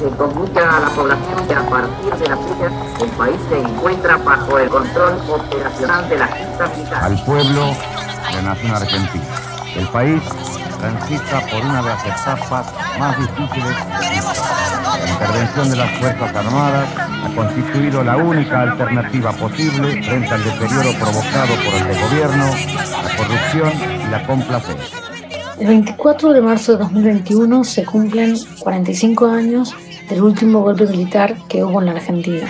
se comunica a la población que a partir de la fecha el país se encuentra bajo el control operacional de la Junta Militar. Al pueblo de la Nación Argentina. El país transita por una de las etapas más difíciles. La intervención de las Fuerzas Armadas ha constituido la única alternativa posible frente al deterioro provocado por el gobierno, la corrupción y la complacencia. El 24 de marzo de 2021 se cumplen 45 años del último golpe militar que hubo en la Argentina.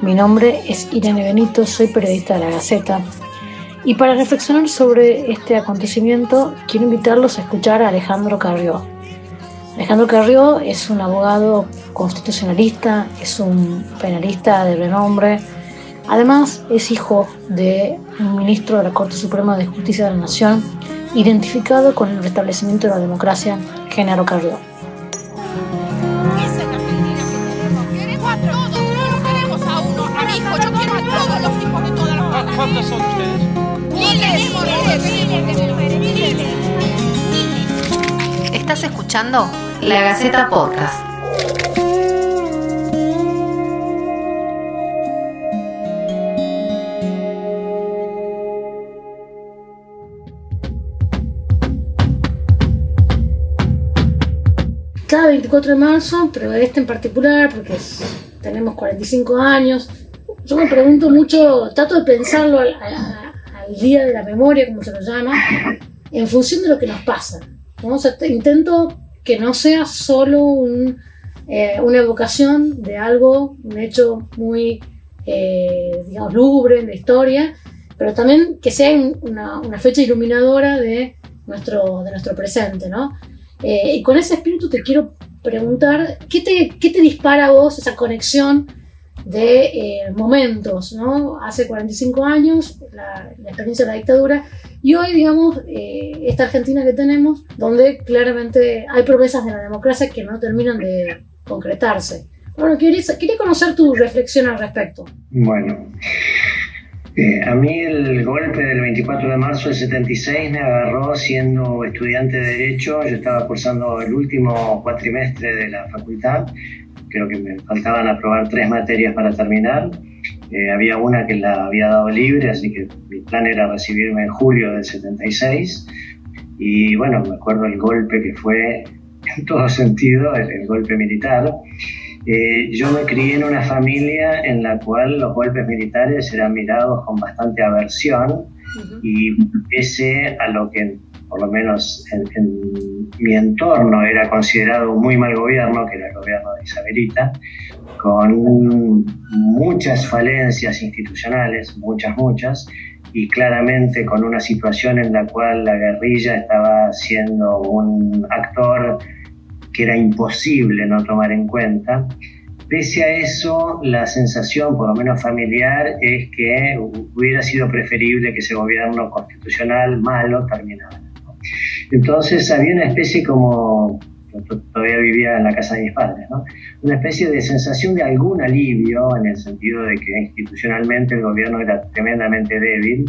Mi nombre es Irene Benito, soy periodista de La Gaceta y para reflexionar sobre este acontecimiento quiero invitarlos a escuchar a Alejandro Carrió. Alejandro Carrió es un abogado constitucionalista, es un penalista de renombre, además es hijo de un ministro de la Corte Suprema de Justicia de la Nación, identificado con el restablecimiento de la democracia, Género Carrió. Esa es la Argentina que queremos. Queremos a todos, no los queremos a uno, a mi hijo. Yo quiero a todos los hijos de todas las mamás. ¿Cuántos son ustedes? Miles, miles, miles de mujeres, miles. Estás escuchando La Gaceta Podcast. 24 de marzo, pero este en particular, porque es- tenemos 45 años, yo me pregunto mucho, trato de pensarlo al, a- al día de la memoria, como se lo llama, en función de lo que nos pasa. ¿no? O sea, te- intento que no sea solo un, eh, una evocación de algo, un hecho muy, eh, digamos, lúgubre en la historia, pero también que sea un- una, una fecha iluminadora de nuestro, de nuestro presente, ¿no? Eh, y con ese espíritu te quiero preguntar, ¿qué te, qué te dispara a vos esa conexión de eh, momentos, ¿no? Hace 45 años, la, la experiencia de la dictadura, y hoy, digamos, eh, esta Argentina que tenemos, donde claramente hay promesas de la democracia que no terminan de concretarse. Bueno, quería, quería conocer tu reflexión al respecto. Bueno, eh, a mí el golpe del 24 de marzo del 76 me agarró siendo estudiante de Derecho. Yo estaba cursando el último cuatrimestre de la facultad. Creo que me faltaban aprobar tres materias para terminar. Eh, había una que la había dado libre, así que mi plan era recibirme en julio del 76. Y bueno, me acuerdo el golpe que fue en todo sentido, el, el golpe militar. Eh, yo me crié en una familia en la cual los golpes militares eran mirados con bastante aversión y pese a lo que por lo menos en, en mi entorno era considerado un muy mal gobierno, que era el gobierno de Isabelita, con muchas falencias institucionales, muchas, muchas, y claramente con una situación en la cual la guerrilla estaba siendo un actor que era imposible no tomar en cuenta. Pese a eso, la sensación, por lo menos familiar, es que hubiera sido preferible que ese gobierno constitucional malo terminara. Entonces había una especie como, todavía vivía en la casa de mis padres, una especie de sensación de algún alivio en el sentido de que institucionalmente el gobierno era tremendamente débil,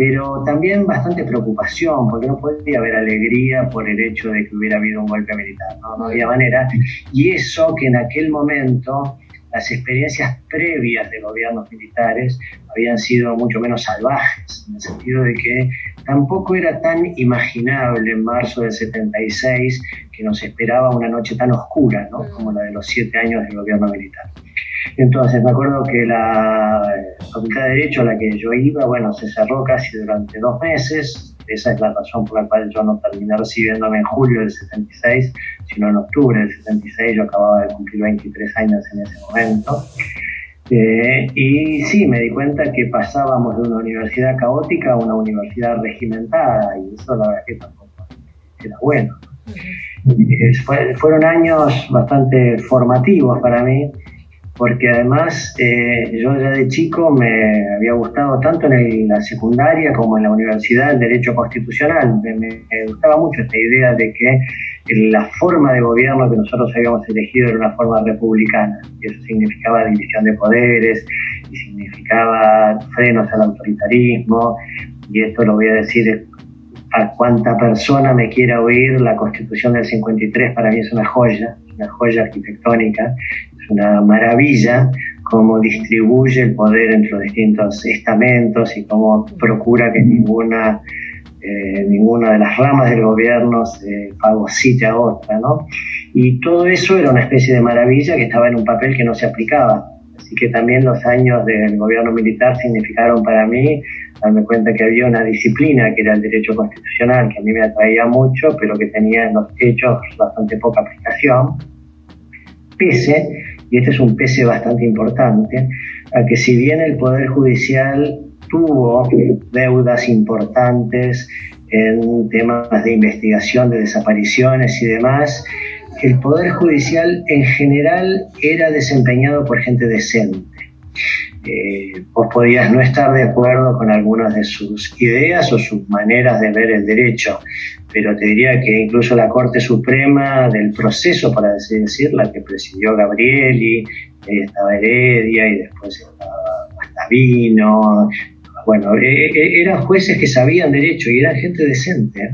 pero también bastante preocupación, porque no podía haber alegría por el hecho de que hubiera habido un golpe militar, no, no había manera. Y eso que en aquel momento las experiencias previas de gobiernos militares habían sido mucho menos salvajes, en el sentido de que tampoco era tan imaginable en marzo del 76 que nos esperaba una noche tan oscura ¿no? como la de los siete años del gobierno militar. Entonces me acuerdo que la Facultad de Derecho a la que yo iba, bueno, se cerró casi durante dos meses. Esa es la razón por la cual yo no terminé recibiéndome en julio del 76, sino en octubre del 76. Yo acababa de cumplir 23 años en ese momento. Eh, y sí, me di cuenta que pasábamos de una universidad caótica a una universidad regimentada, y eso la verdad que tampoco era bueno. Eh, fue, fueron años bastante formativos para mí, porque además eh, yo ya de chico me había gustado tanto en el, la secundaria como en la universidad el derecho constitucional. Me, me, gustaba mucho esta idea de que la forma de gobierno que nosotros habíamos elegido era una forma republicana. Y eso significaba división de poderes y significaba frenos al autoritarismo. Y esto lo voy a decir a cuanta persona me quiera oír, la Constitución del 53 para mí es una joya, una joya arquitectónica, es una maravilla cómo distribuye el poder entre los distintos estamentos y cómo procura que ninguna, eh, ninguna de las ramas del gobierno se fagocite a otra, ¿no? Y todo eso era una especie de maravilla que estaba en un papel que no se aplicaba. Así que también los años del gobierno militar significaron para mí darme cuenta que había una disciplina que era el derecho constitucional, que a mí me atraía mucho, pero que tenía en los hechos bastante poca aplicación, pese, y este es un pese bastante importante, a que si bien el Poder Judicial tuvo deudas importantes en temas de investigación de desapariciones y demás, el Poder Judicial en general era desempeñado por gente decente. Eh, vos podías no estar de acuerdo con algunas de sus ideas o sus maneras de ver el derecho, pero te diría que incluso la Corte Suprema del proceso, para así decir, la que presidió Gabrieli, estaba Heredia y después estaba Guastavino, bueno, eh, eh, eran jueces que sabían derecho y eran gente decente.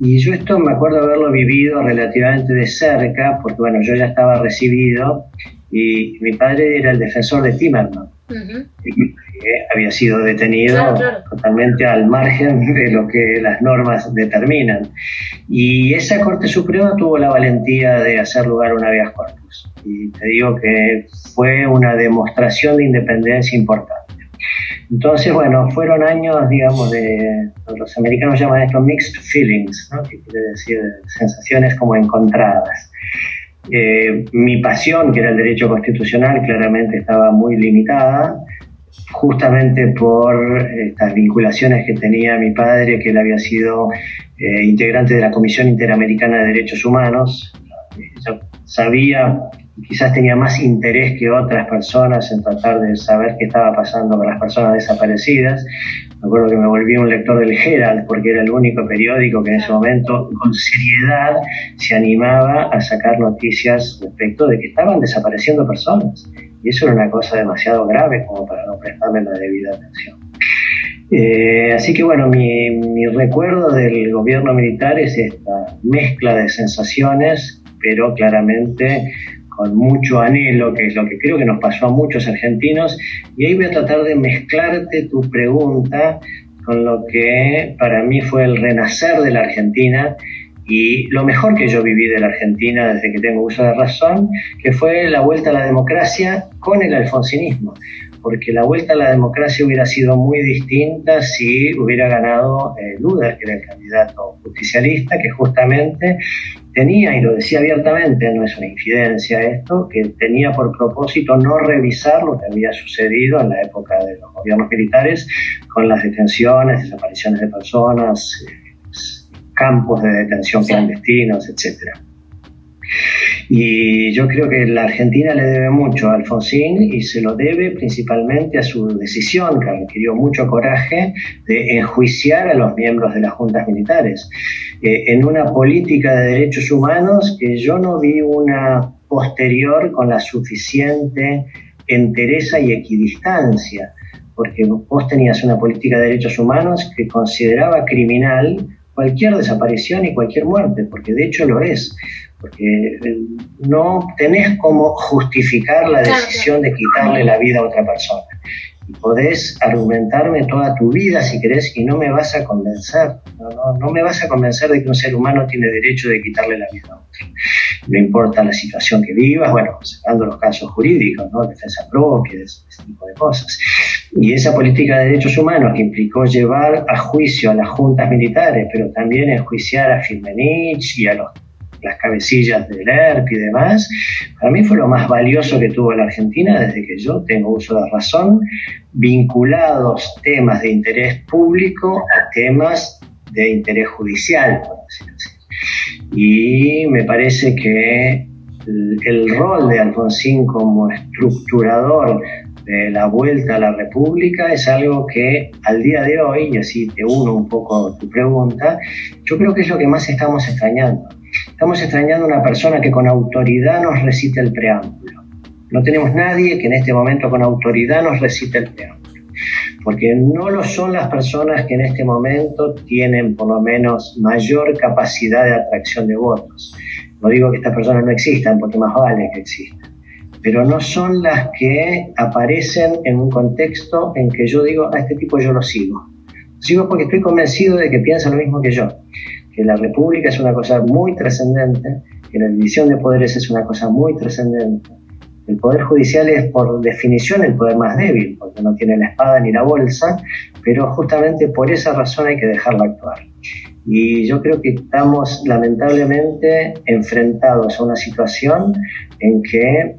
Y yo esto me acuerdo haberlo vivido relativamente de cerca, porque bueno, yo ya estaba recibido y mi padre era el defensor de Timerman. Había sido detenido totalmente al margen de lo que las normas determinan. Y esa Corte Suprema tuvo la valentía de hacer lugar a un habeas corpus. Y te digo que fue una demostración de independencia importante. Entonces, bueno, fueron años, digamos, de, los americanos llaman esto mixed feelings, ¿no? que quiere decir sensaciones como encontradas. Eh, mi pasión, que era el derecho constitucional, claramente estaba muy limitada, justamente por estas vinculaciones que tenía mi padre, que él había sido eh, integrante de la Comisión Interamericana de Derechos Humanos. Yo sabía quizás tenía más interés que otras personas en tratar de saber qué estaba pasando con las personas desaparecidas. Me acuerdo que me volví un lector del Herald porque era el único periódico que en ese momento con seriedad se animaba a sacar noticias respecto de que estaban desapareciendo personas. Y eso era una cosa demasiado grave como para no prestarle la debida atención. Eh, así que bueno, mi, mi recuerdo del gobierno militar es esta mezcla de sensaciones, pero claramente con mucho anhelo, que es lo que creo que nos pasó a muchos argentinos, y ahí voy a tratar de mezclarte tu pregunta con lo que para mí fue el renacer de la Argentina y lo mejor que yo viví de la Argentina desde que tengo uso de razón, que fue la vuelta a la democracia con el alfonsinismo porque la vuelta a la democracia hubiera sido muy distinta si hubiera ganado eh, Luder, que era el candidato justicialista, que justamente tenía, y lo decía abiertamente, no es una infidencia esto, que tenía por propósito no revisar lo que había sucedido en la época de los gobiernos militares con las detenciones, desapariciones de personas, eh, campos de detención clandestinos, etcétera. Y yo creo que la Argentina le debe mucho a Alfonsín y se lo debe principalmente a su decisión, que requirió mucho coraje, de enjuiciar a los miembros de las juntas militares. Eh, en una política de derechos humanos que yo no vi una posterior con la suficiente entereza y equidistancia, porque vos tenías una política de derechos humanos que consideraba criminal cualquier desaparición y cualquier muerte, porque de hecho lo es porque eh, no tenés cómo justificar la decisión de quitarle la vida a otra persona. Y podés argumentarme toda tu vida si querés y no me vas a convencer. No, no, no me vas a convencer de que un ser humano tiene derecho de quitarle la vida a otro. No importa la situación que vivas, bueno, sacando los casos jurídicos, ¿no? defensa propia, ese, tipo de cosas. Y esa política de derechos humanos que implicó llevar a juicio a las juntas militares, pero también enjuiciar a Firmenich y a los las cabecillas del ERP y demás, para mí fue lo más valioso que tuvo la Argentina desde que yo tengo uso de razón, vinculados temas de interés público a temas de interés judicial, por decirlo así. Y me parece que el, el rol de Alfonsín como estructurador de la vuelta a la República es algo que al día de hoy, y así te uno un poco tu pregunta, yo creo que es lo que más estamos extrañando. Estamos extrañando una persona que con autoridad nos recite el preámbulo. No tenemos nadie que en este momento con autoridad nos recite el preámbulo. porque no lo son las personas que en este momento tienen por lo menos mayor capacidad de atracción de votos. No digo que estas personas no existan, porque más vale que existan, pero no son las que aparecen en un contexto en que yo digo, a este tipo yo lo sigo. Sigo porque estoy convencido de que piensa lo mismo que yo, que la república es una cosa muy trascendente, que la división de poderes es una cosa muy trascendente. El poder judicial es por definición el poder más débil, porque no tiene la espada ni la bolsa, pero justamente por esa razón hay que dejarla actuar. Y yo creo que estamos lamentablemente enfrentados a una situación en que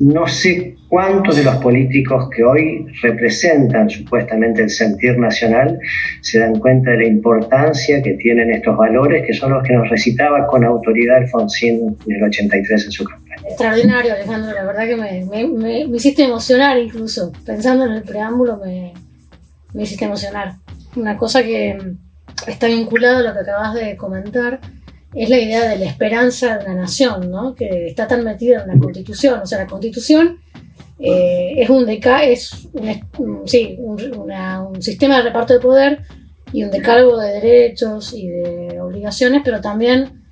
no sé cuántos de los políticos que hoy representan supuestamente el sentir nacional se dan cuenta de la importancia que tienen estos valores, que son los que nos recitaba con autoridad Alfonsín en el 83 en su campaña. Extraordinario, Alejandro, la verdad que me, me, hiciste emocionar incluso, pensando en el preámbulo me hiciste emocionar. Una cosa que está vinculada a lo que acabas de comentar, es la idea de la esperanza de una nación, ¿no? que está tan metida en la constitución. O sea, la constitución eh, es, un, deca es un, sí, un, sistema de reparto de poder y un decálogo de derechos y de obligaciones, pero también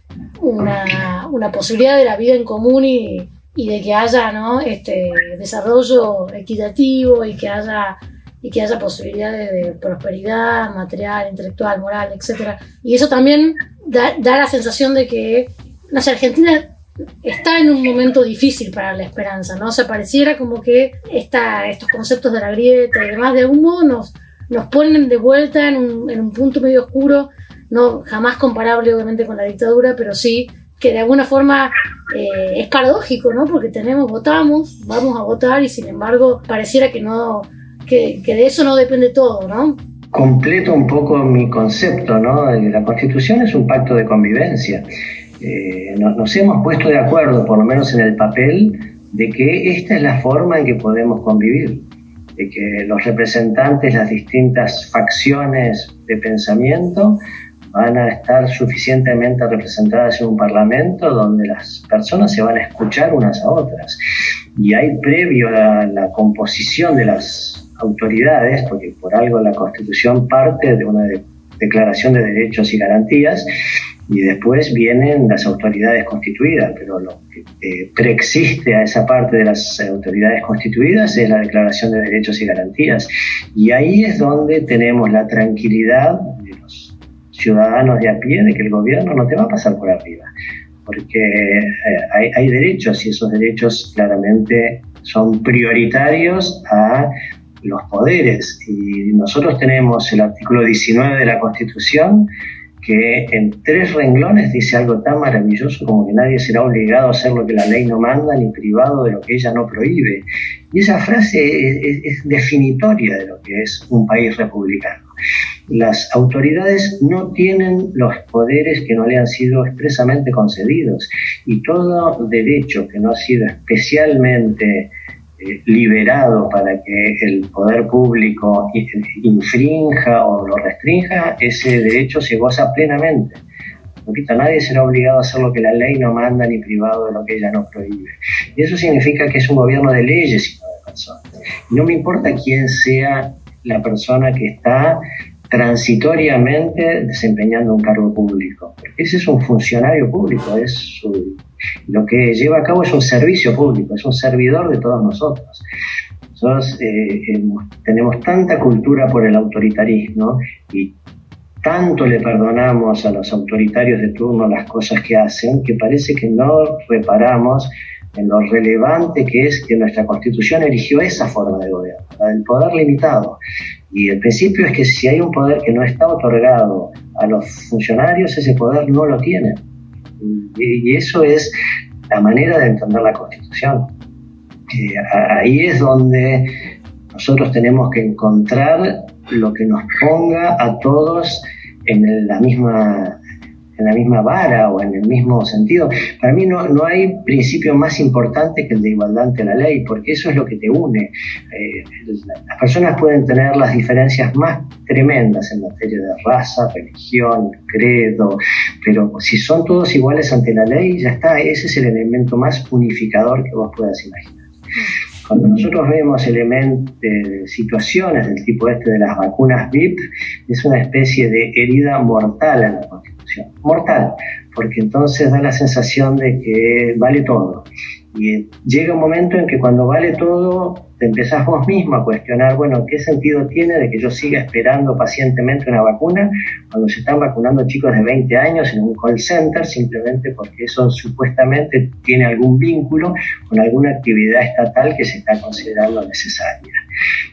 una, una posibilidad de la vida en común y, y de que haya ¿no? este desarrollo equitativo y que haya y que haya posibilidades de prosperidad material, intelectual, moral, etc. Y eso también da, la sensación de que, no Argentina está en un momento difícil para la esperanza, ¿no? O sea, pareciera como que esta, estos conceptos de la grieta y demás, de algún modo nos, ponen de vuelta en un, en un punto medio oscuro, no jamás comparable obviamente con la dictadura, pero sí que de alguna forma eh, es paradójico, ¿no? Porque tenemos, votamos, vamos a votar y sin embargo pareciera que no, que, de eso no depende todo, ¿no? Completo un poco mi concepto, ¿no? La Constitución es un pacto de convivencia. Eh, nos, hemos puesto de acuerdo, por lo menos en el papel, de que esta es la forma en que podemos convivir, de que los representantes, las distintas facciones de pensamiento, van a estar suficientemente representadas en un parlamento donde las personas se van a escuchar unas a otras. Y hay previo a la composición de las autoridades, porque por algo la Constitución parte de una declaración de derechos y garantías, y después vienen las autoridades constituidas, pero lo que eh, preexiste a esa parte de las autoridades constituidas es la Declaración de Derechos y Garantías. Y ahí es donde tenemos la tranquilidad de los ciudadanos de a pie de que el gobierno no te va a pasar por arriba, porque eh, hay, hay derechos y esos derechos claramente son prioritarios a los poderes. Y nosotros tenemos el artículo 19 de la Constitución que en tres renglones dice algo tan maravilloso como que nadie será obligado a hacer lo que la ley no manda ni privado de lo que ella no prohíbe. Y esa frase es, definitoria de lo que es un país republicano. Las autoridades no tienen los poderes que no le han sido expresamente concedidos y todo derecho que no ha sido especialmente liberado para que el poder público infrinja o lo restrinja, ese derecho se goza plenamente. Repito, nadie será obligado a hacer lo que la ley no manda ni privado de lo que ella no prohíbe. Y eso significa que es un gobierno de leyes y no de personas. no me importa quién sea la persona que está transitoriamente desempeñando un cargo público. Ese es un funcionario público, es su, lo que lleva a cabo es un servicio público, es un servidor de todos nosotros. Nosotros eh, eh, tenemos tanta cultura por el autoritarismo y tanto le perdonamos a los autoritarios de turno las cosas que hacen que parece que no reparamos en lo relevante que es que nuestra constitución eligió esa forma de gobierno, la del poder limitado. Y el principio es que si hay un poder que no está otorgado a los funcionarios, ese poder no lo tienen. Y, eso es la manera de entender la Constitución. ahí es donde nosotros tenemos que encontrar lo que nos ponga a todos en la misma en la misma vara o en el mismo sentido. Para mí no, no hay principio más importante que el de igualdad ante la ley, porque eso es lo que te une. Eh, las personas pueden tener las diferencias más tremendas en materia de raza, religión, credo, pero si son todos iguales ante la ley, ya está, ese es el elemento más unificador que vos puedas imaginar. Cuando nosotros vemos elementos, situaciones del tipo este de las vacunas VIP, es una especie de herida mortal en la Mortal, porque entonces da la sensación de que vale todo. Y llega un momento en que cuando vale todo, te empezás vos mismo a cuestionar, bueno, ¿qué sentido tiene de que yo siga esperando pacientemente una vacuna cuando se están vacunando chicos de 20 años en un call center simplemente porque eso supuestamente tiene algún vínculo con alguna actividad estatal que se está considerando necesaria?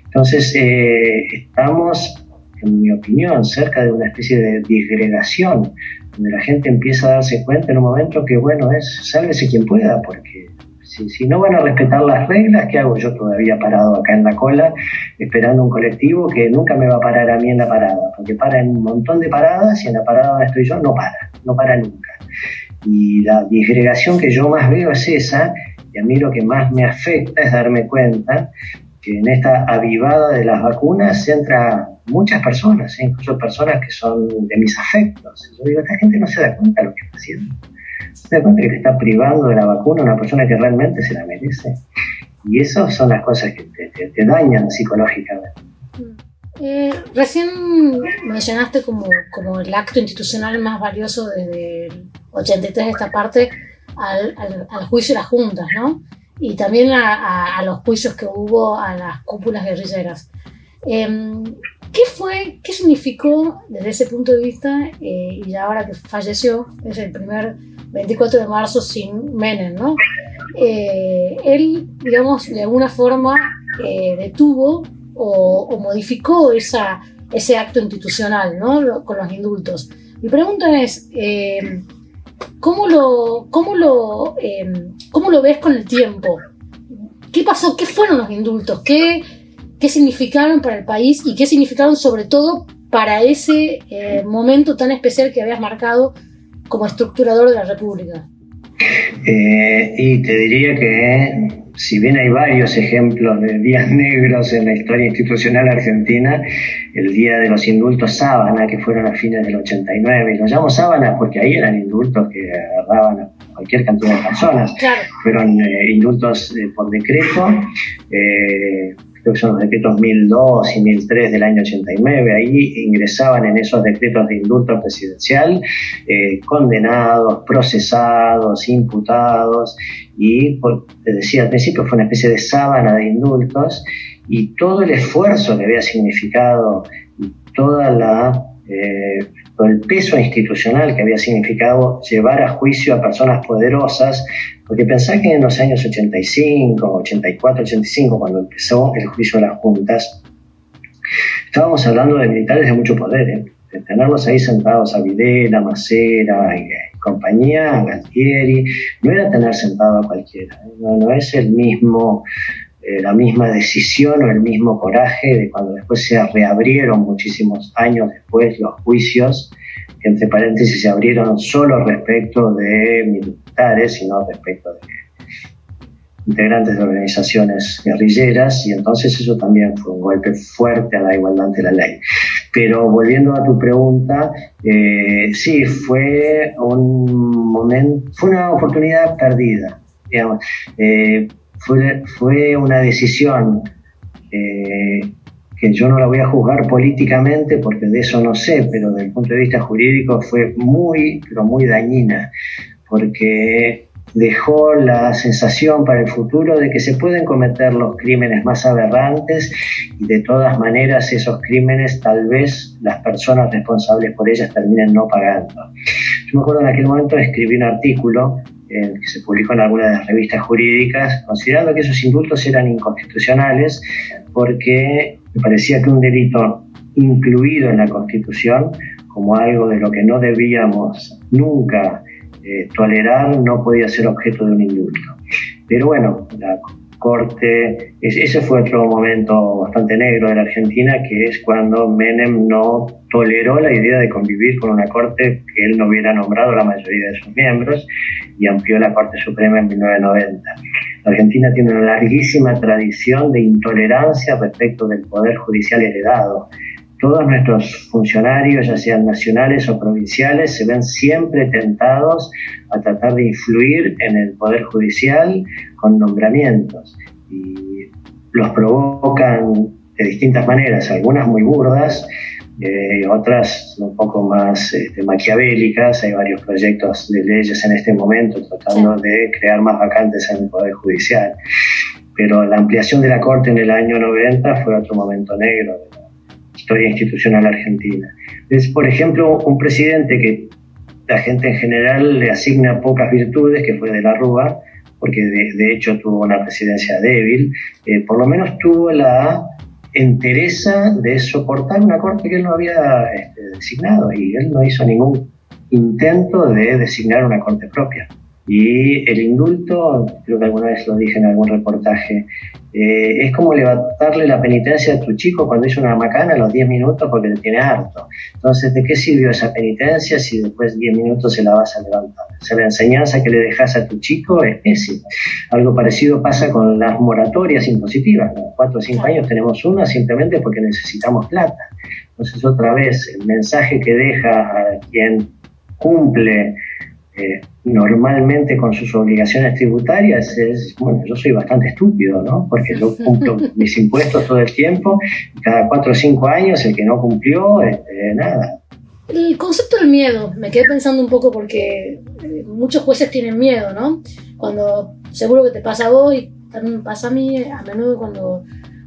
Entonces, eh, estamos, en mi opinión, cerca de una especie de disgregación, donde la gente empieza a darse cuenta en un momento que, bueno, es sálvese quien pueda, porque si, no van a respetar las reglas, ¿qué hago yo todavía parado acá en la cola esperando un colectivo que nunca me va a parar a mí en la parada? Porque para en un montón de paradas y en la parada donde estoy yo no para, no para nunca. Y la disgregación que yo más veo es esa, y a mí lo que más me afecta es darme cuenta que en esta avivada de las vacunas entra muchas personas, ¿eh? incluso personas que son de mis afectos. Yo digo, esta gente no se da cuenta de lo que está haciendo se da cuenta que te está privando de la vacuna a una persona que realmente se la merece. Y esas son las cosas que te, dañan psicológicamente. Eh, recién mencionaste como, como el acto institucional más valioso desde el 83 de esta parte al, al, juicio de las juntas, ¿no? Y también a, los juicios que hubo a las cúpulas guerrilleras. Em, ¿Qué fue, qué significó desde ese punto de vista, eh, y ahora que falleció, es el primer 24 de marzo sin Menem, ¿no? Eh, él, digamos, de alguna forma eh, detuvo o, modificó ese acto institucional, ¿no? Con los indultos. Mi pregunta es, eh, ¿cómo, lo, cómo, lo, ¿cómo lo ves con el tiempo? ¿Qué pasó? ¿Qué fueron los indultos? ¿Qué, qué significaron para el país y qué significaron sobre todo para ese momento tan especial que habías marcado como estructurador de la República? Eh, y te diría que si bien hay varios ejemplos de días negros en la historia institucional argentina, el día de los indultos sábana, que fueron a fines del 89, y los llamo sábana porque ahí eran indultos que agarraban a cualquier cantidad de personas, fueron eh, indultos eh, por decreto, creo que son los decretos 1002 y 1003 del año 89, ahí ingresaban en esos decretos de indulto presidencial eh, condenados, procesados, imputados, y, por, te decía al principio, fue una especie de sábana de indultos, y todo el esfuerzo que había significado toda la... Eh, todo el peso institucional que había significado llevar a juicio a personas poderosas porque pensá que en los años 85, 84, 85, cuando empezó el juicio de las juntas, estábamos hablando de militares de mucho poder, ¿eh? tenerlos ahí sentados a Videla, Macera y, compañía, Galtieri, no era tener sentado a cualquiera, ¿eh? no, es el mismo, eh, la misma decisión o el mismo coraje de cuando después se reabrieron muchísimos años después los juicios, entre paréntesis se abrieron solo respecto de sino respecto de integrantes de organizaciones guerrilleras, y entonces eso también fue un golpe fuerte a la igualdad ante la ley. Pero volviendo a tu pregunta, eh, sí, fue un momento, fue una oportunidad perdida, digamos. Eh, fue, fue una decisión eh, que yo no la voy a juzgar políticamente porque de eso no sé, pero desde el punto de vista jurídico fue muy, pero muy dañina porque dejó la sensación para el futuro de que se pueden cometer los crímenes más aberrantes y de todas maneras esos crímenes tal vez las personas responsables por ellas terminen no pagando. Yo me acuerdo en aquel momento escribí un artículo eh, que se publicó en alguna de las revistas jurídicas, considerando que esos indultos eran inconstitucionales porque me parecía que un delito incluido en la Constitución como algo de lo que no debíamos nunca eh, tolerar no podía ser objeto de un indulto. Pero bueno, la Corte, ese fue otro momento bastante negro de la Argentina, que es cuando Menem no toleró la idea de convivir con una Corte que él no hubiera nombrado la mayoría de sus miembros y amplió la Corte Suprema en 1990. La Argentina tiene una larguísima tradición de intolerancia respecto del poder judicial heredado todos nuestros funcionarios, ya sean nacionales o provinciales, se ven siempre tentados a tratar de influir en el Poder Judicial con nombramientos. Y los provocan de distintas maneras, algunas muy burdas, eh, otras un poco más este, maquiavélicas. Hay varios proyectos de leyes en este momento tratando de crear más vacantes en el Poder Judicial. Pero la ampliación de la Corte en el año 90 fue otro momento negro de historia institucional argentina. Es, por ejemplo, un presidente que la gente en general le asigna pocas virtudes, que fue de la Rúa, porque de, hecho tuvo una presidencia débil, eh, por lo menos tuvo la entereza de soportar una corte que él no había este, designado y él no hizo ningún intento de designar una corte propia. Y el indulto, creo que alguna vez lo dije en algún reportaje, eh, es como levantarle la penitencia a tu chico cuando hizo una macana a los 10 minutos porque le tiene harto. Entonces, ¿de qué sirvió esa penitencia si después 10 minutos se la vas a levantar? O sea, la enseñanza que le dejas a tu chico es ese. Algo parecido pasa con las moratorias impositivas. ¿no? Cuatro o cinco años tenemos una simplemente porque necesitamos plata. Entonces, otra vez, el mensaje que deja a quien cumple eh, normalmente con sus obligaciones tributarias es, bueno, yo soy bastante estúpido, ¿no? Porque yo cumplo mis impuestos todo el tiempo, cada cuatro o cinco años el que no cumplió, este, nada. El concepto del miedo, me quedé pensando un poco porque eh, muchos jueces tienen miedo, ¿no? Cuando seguro que te pasa a vos y también pasa a mí, a menudo cuando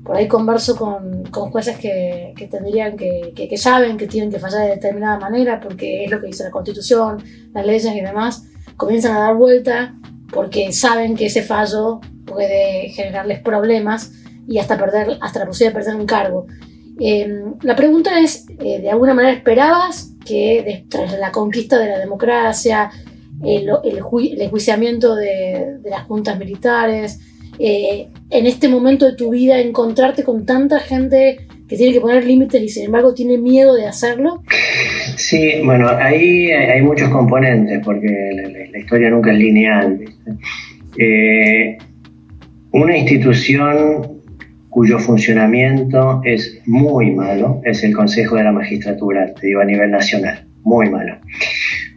por ahí converso con, con jueces que, que tendrían que, que, saben que tienen que fallar de determinada manera porque es lo que dice la constitución, las leyes y demás, comienzan a dar vuelta porque saben que ese fallo puede generarles problemas y hasta perder, hasta la posibilidad de perder un cargo. Em, la pregunta es, eh, ¿de alguna manera esperabas que tras la conquista de la democracia, el, el, el enjuiciamiento de, de las juntas militares, eh, en este momento de tu vida encontrarte con tanta gente que tiene que poner límites y sin embargo tiene miedo de hacerlo? Sí, bueno, ahí hay muchos componentes porque la, historia nunca es lineal. Eh, una institución cuyo funcionamiento es muy malo es el Consejo de la Magistratura, te digo a nivel nacional, muy malo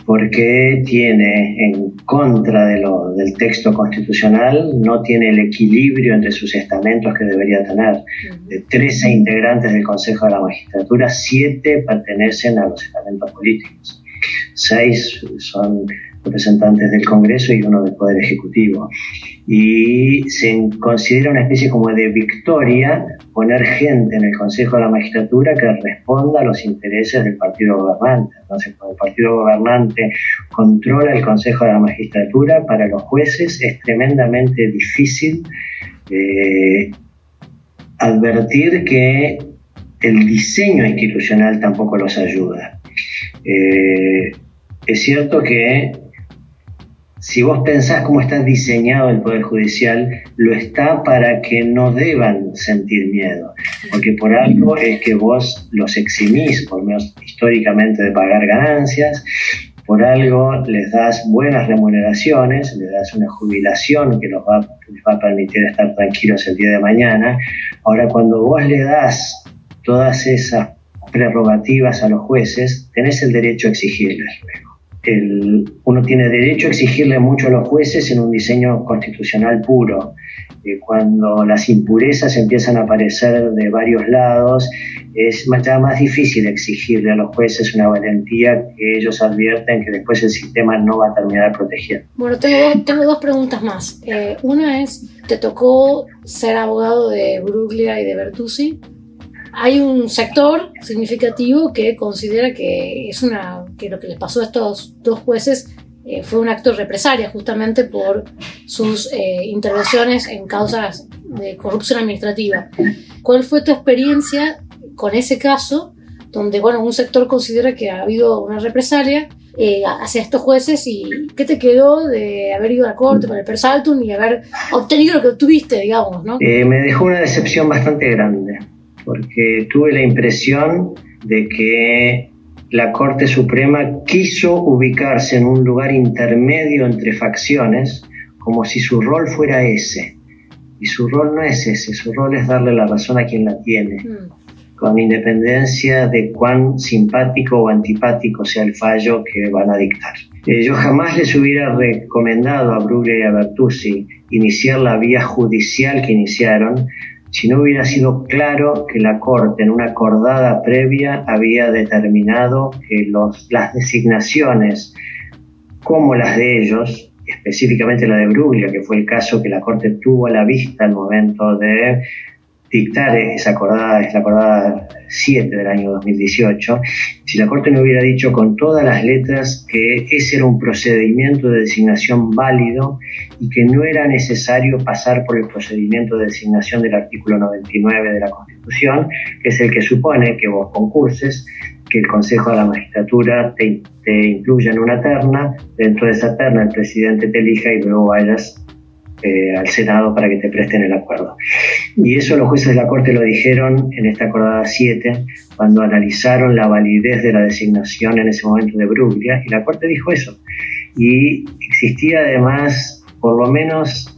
porque tiene en contra de lo, del texto constitucional, no tiene el equilibrio entre sus estamentos que debería tener. De 13 integrantes del Consejo de la Magistratura, 7 pertenecen a los estamentos políticos. 6 son representantes del Congreso y uno del Poder Ejecutivo. Y se considera una especie como de victoria poner gente en el Consejo de la Magistratura que responda a los intereses del partido gobernante. Entonces, cuando el partido gobernante controla el Consejo de la Magistratura, para los jueces es tremendamente difícil eh, advertir que el diseño institucional tampoco los ayuda. Eh, es cierto que si vos pensás cómo está diseñado el Poder Judicial, lo está para que no deban sentir miedo, porque por algo es que vos los eximís, por menos históricamente, de pagar ganancias, por algo les das buenas remuneraciones, les das una jubilación que los va, les va a permitir estar tranquilos el día de mañana. Ahora, cuando vos le das todas esas prerrogativas a los jueces, tenés el derecho a exigirles luego uno tiene derecho a exigirle mucho a los jueces en un diseño constitucional puro. Eh, cuando las impurezas empiezan a aparecer de varios lados, es más, más difícil exigirle a los jueces una valentía que ellos advierten que después el sistema no va a terminar protegiendo. Bueno, tengo, tengo dos preguntas más. Eh, una es, ¿te tocó ser abogado de Bruglia y de Bertuzzi? Hay un sector significativo que considera que es una que lo que les pasó a estos dos jueces eh, fue un acto de represalia justamente por sus eh, intervenciones en causas de corrupción administrativa. ¿Cuál fue tu experiencia con ese caso donde bueno un sector considera que ha habido una represalia eh, hacia estos jueces y qué te quedó de haber ido a la corte con el Persaltum y haber obtenido lo que obtuviste, digamos, ¿no? me dejó una decepción bastante grande porque tuve la impresión de que la Corte Suprema quiso ubicarse en un lugar intermedio entre facciones, como si su rol fuera ese. Y su rol no es ese, su rol es darle la razón a quien la tiene, mm. con independencia de cuán simpático o antipático sea el fallo que van a dictar. Eh, yo jamás les hubiera recomendado a Bruglia y a Bertuzzi iniciar la vía judicial que iniciaron, si no hubiera sido claro que la Corte en una acordada previa había determinado que los, las designaciones como las de ellos, específicamente la de Bruglia, que fue el caso que la Corte tuvo a la vista al momento de dictar esa acordada, es la acordada 7 del año 2018, si la Corte no hubiera dicho con todas las letras que ese era un procedimiento de designación válido y que no era necesario pasar por el procedimiento de designación del artículo 99 de la Constitución, que es el que supone que vos concurses, que el Consejo de la Magistratura te, te incluya en una terna, dentro de esa terna el presidente te elija y luego vayas eh, al Senado para que te presten el acuerdo. Y eso los jueces de la Corte lo dijeron en esta acordada 7, cuando analizaron la validez de la designación en ese momento de Bruglia, y la Corte dijo eso. Y existía además, por lo menos,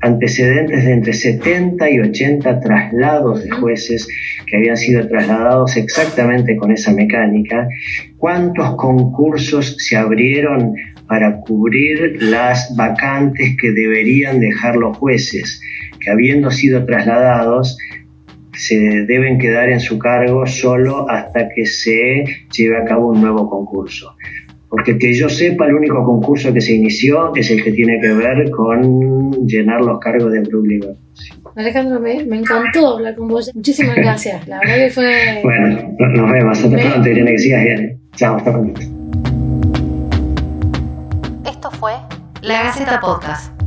antecedentes de entre 70 y 80 traslados de jueces que habían sido trasladados exactamente con esa mecánica, cuántos concursos se abrieron para cubrir las vacantes que deberían dejar los jueces, que habiendo sido trasladados, se deben quedar en su cargo solo hasta que se lleve a cabo un nuevo concurso. Porque que yo sepa, el único concurso que se inició es el que tiene que ver con llenar los cargos de Brooklyn. Alejandro, me, me, encantó hablar con vos. Muchísimas gracias. La verdad que fue. Bueno, nos vemos. Hasta pronto, Irene, que sigas bien. Chao, hasta pronto. Esto fue La Gaceta Podcast.